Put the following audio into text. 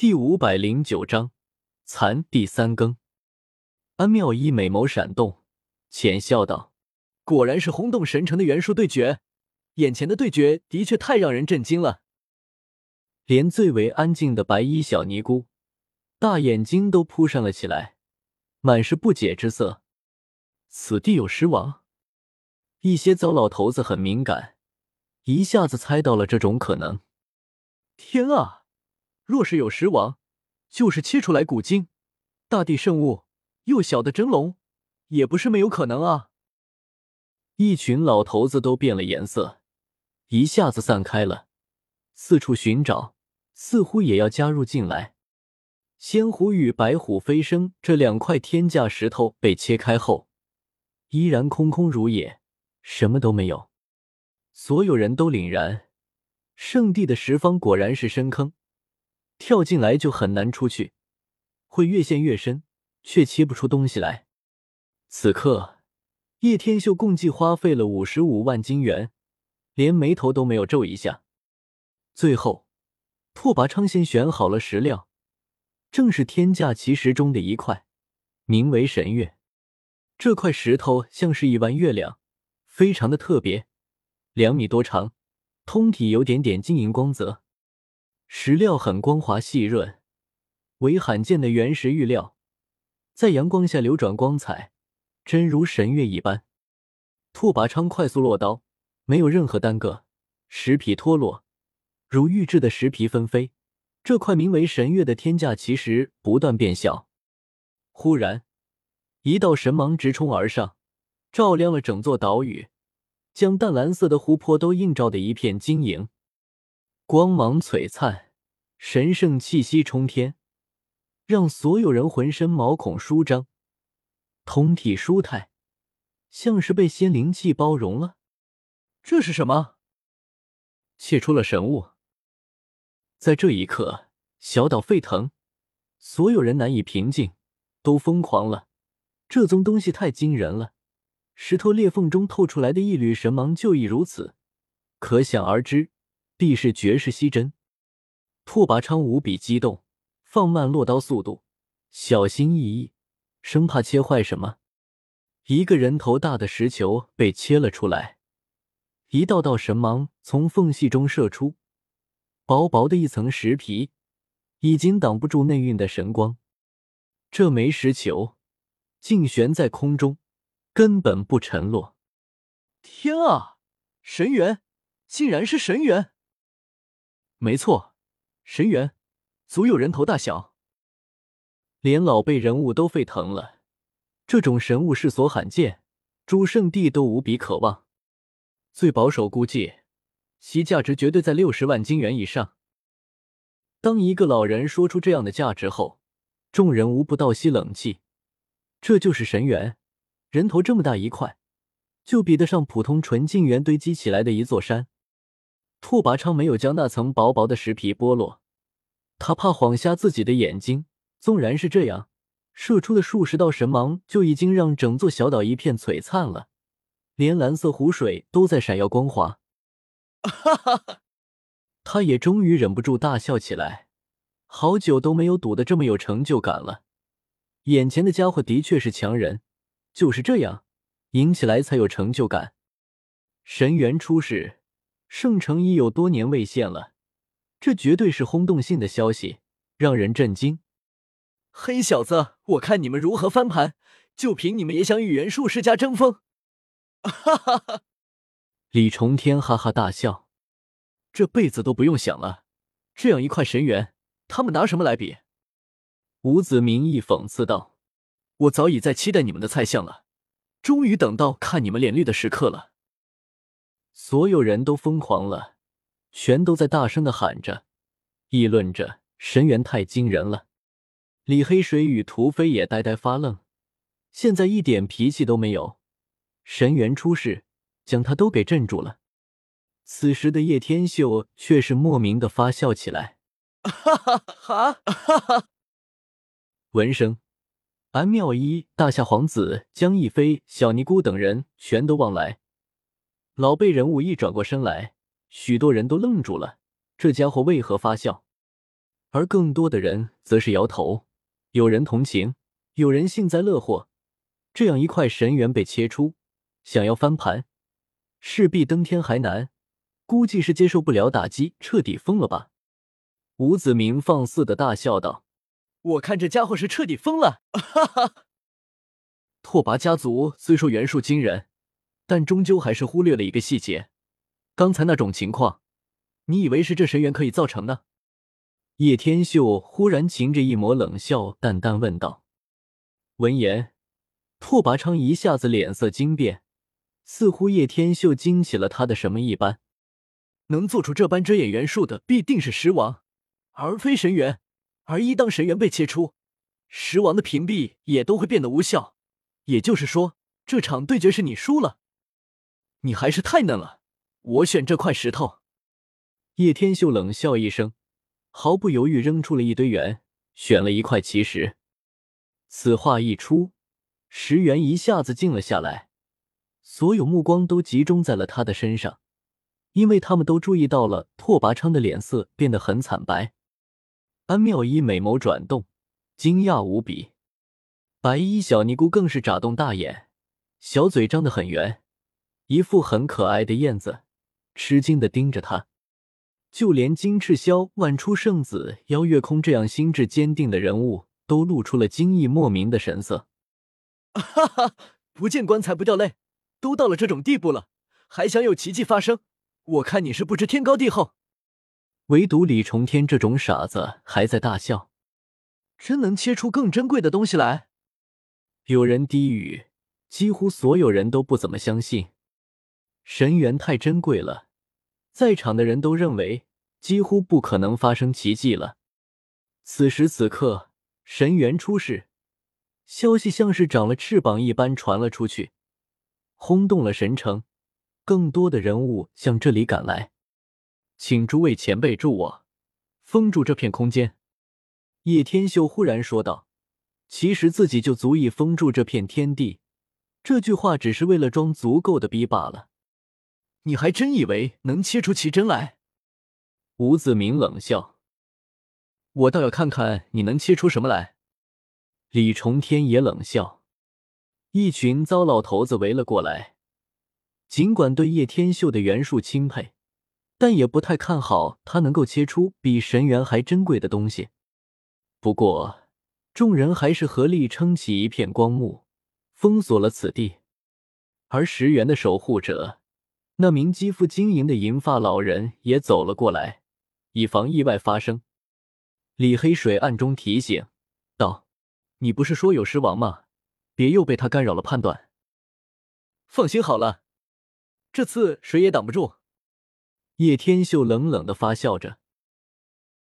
第五百零九章残第三更。安妙一美眸闪动，浅笑道：“果然是轰动神城的元术对决，眼前的对决的确太让人震惊了。”连最为安静的白衣小尼姑，大眼睛都扑扇了起来，满是不解之色。此地有尸王？一些糟老头子很敏感，一下子猜到了这种可能。天啊！若是有石王，就是切出来古经、大地圣物，幼小的真龙，也不是没有可能啊！一群老头子都变了颜色，一下子散开了，四处寻找，似乎也要加入进来。仙虎与白虎飞升这两块天价石头被切开后，依然空空如也，什么都没有。所有人都凛然，圣地的十方果然是深坑。跳进来就很难出去，会越陷越深，却切不出东西来。此刻，叶天秀共计花费了五十五万金元，连眉头都没有皱一下。最后，拓跋昌先选好了石料，正是天价奇石中的一块，名为神月。这块石头像是一弯月亮，非常的特别，两米多长，通体有点点晶莹光泽。石料很光滑细润，为罕见的原石玉料，在阳光下流转光彩，真如神月一般。拓跋昌快速落刀，没有任何耽搁，石皮脱落，如玉质的石皮纷飞。这块名为神月的天价奇石不断变小。忽然，一道神芒直冲而上，照亮了整座岛屿，将淡蓝色的湖泊都映照的一片晶莹。光芒璀璨，神圣气息冲天，让所有人浑身毛孔舒张，通体舒泰，像是被仙灵气包容了。这是什么？泄出了神物。在这一刻，小岛沸腾，所有人难以平静，都疯狂了。这宗东西太惊人了，石头裂缝中透出来的一缕神芒就已如此，可想而知。必是绝世稀珍。拓跋昌无比激动，放慢落刀速度，小心翼翼，生怕切坏什么。一个人头大的石球被切了出来，一道道神芒从缝隙中射出，薄薄的一层石皮已经挡不住内蕴的神光。这枚石球竟悬在空中，根本不沉落。天啊，神元，竟然是神元！没错，神元足有人头大小，连老辈人物都沸腾了。这种神物世所罕见，诸圣地都无比渴望。最保守估计，其价值绝对在六十万金元以上。当一个老人说出这样的价值后，众人无不倒吸冷气。这就是神元，人头这么大一块，就比得上普通纯净元堆积起来的一座山。拓跋昌没有将那层薄薄的石皮剥落，他怕晃瞎自己的眼睛。纵然是这样，射出的数十道神芒就已经让整座小岛一片璀璨了，连蓝色湖水都在闪耀光华。哈哈哈！他也终于忍不住大笑起来，好久都没有赌的这么有成就感了。眼前的家伙的确是强人，就是这样，赢起来才有成就感。神元出世。圣城已有多年未现了，这绝对是轰动性的消息，让人震惊。黑小子，我看你们如何翻盘？就凭你们也想与袁术世家争锋？哈哈哈！李重天哈哈大笑，这辈子都不用想了。这样一块神元，他们拿什么来比？吴子明义讽刺道：“我早已在期待你们的菜相了，终于等到看你们脸绿的时刻了。”所有人都疯狂了，全都在大声的喊着，议论着神元太惊人了。李黑水与屠飞也呆呆发愣，现在一点脾气都没有。神元出世，将他都给镇住了。此时的叶天秀却是莫名的发笑起来，哈哈哈哈哈！闻声，安妙一、大夏皇子江逸飞、小尼姑等人全都望来。老辈人物一转过身来，许多人都愣住了。这家伙为何发笑？而更多的人则是摇头，有人同情，有人幸灾乐祸。这样一块神元被切出，想要翻盘，势必登天还难。估计是接受不了打击，彻底疯了吧？吴子明放肆的大笑道：“我看这家伙是彻底疯了！” 哈哈。拓跋家族虽说元术惊人，但终究还是忽略了一个细节。刚才那种情况，你以为是这神元可以造成的？叶天秀忽然噙着一抹冷笑，淡淡问道。闻言，拓跋昌一下子脸色惊变，似乎叶天秀惊起了他的什么一般。能做出这般遮掩元术的，必定是石王，而非神元。而一当神元被切出，石王的屏蔽也都会变得无效。也就是说，这场对决是你输了。你还是太嫩了，我选这块石头。叶天秀冷笑一声，毫不犹豫扔出了一堆元，选了一块奇石。此话一出，石原一下子静了下来，所有目光都集中在了他的身上。因为他们都注意到了拓跋昌的脸色变得很惨白，安妙一美眸转动，惊讶无比。白衣小尼姑更是眨动大眼，小嘴张得很圆，一副很可爱的燕子，吃惊的盯着他。就连金翅霄、万出圣子、邀月空这样心智坚定的人物，都露出了惊异莫名的神色。哈哈，不见棺材不掉泪，都到了这种地步了，还想有奇迹发生？我看你是不知天高地厚，唯独李重天这种傻子还在大笑。真能切出更珍贵的东西来？有人低语，几乎所有人都不怎么相信。神元太珍贵了，在场的人都认为几乎不可能发生奇迹了。此时此刻，神元出世，消息像是长了翅膀一般传了出去，轰动了神城。更多的人物向这里赶来，请诸位前辈助我封住这片空间。叶天秀忽然说道：“其实自己就足以封住这片天地。”这句话只是为了装足够的逼罢了。你还真以为能切出奇珍来？吴子明冷笑：“我倒要看看你能切出什么来。”李重天也冷笑。一群糟老头子围了过来。尽管对叶天秀的元术钦佩，但也不太看好他能够切出比神元还珍贵的东西。不过，众人还是合力撑起一片光幕，封锁了此地。而石元的守护者，那名肌肤晶莹的银发老人也走了过来，以防意外发生。李黑水暗中提醒道：“你不是说有尸王吗？别又被他干扰了判断。”放心好了。这次谁也挡不住。叶天秀冷冷的发笑着，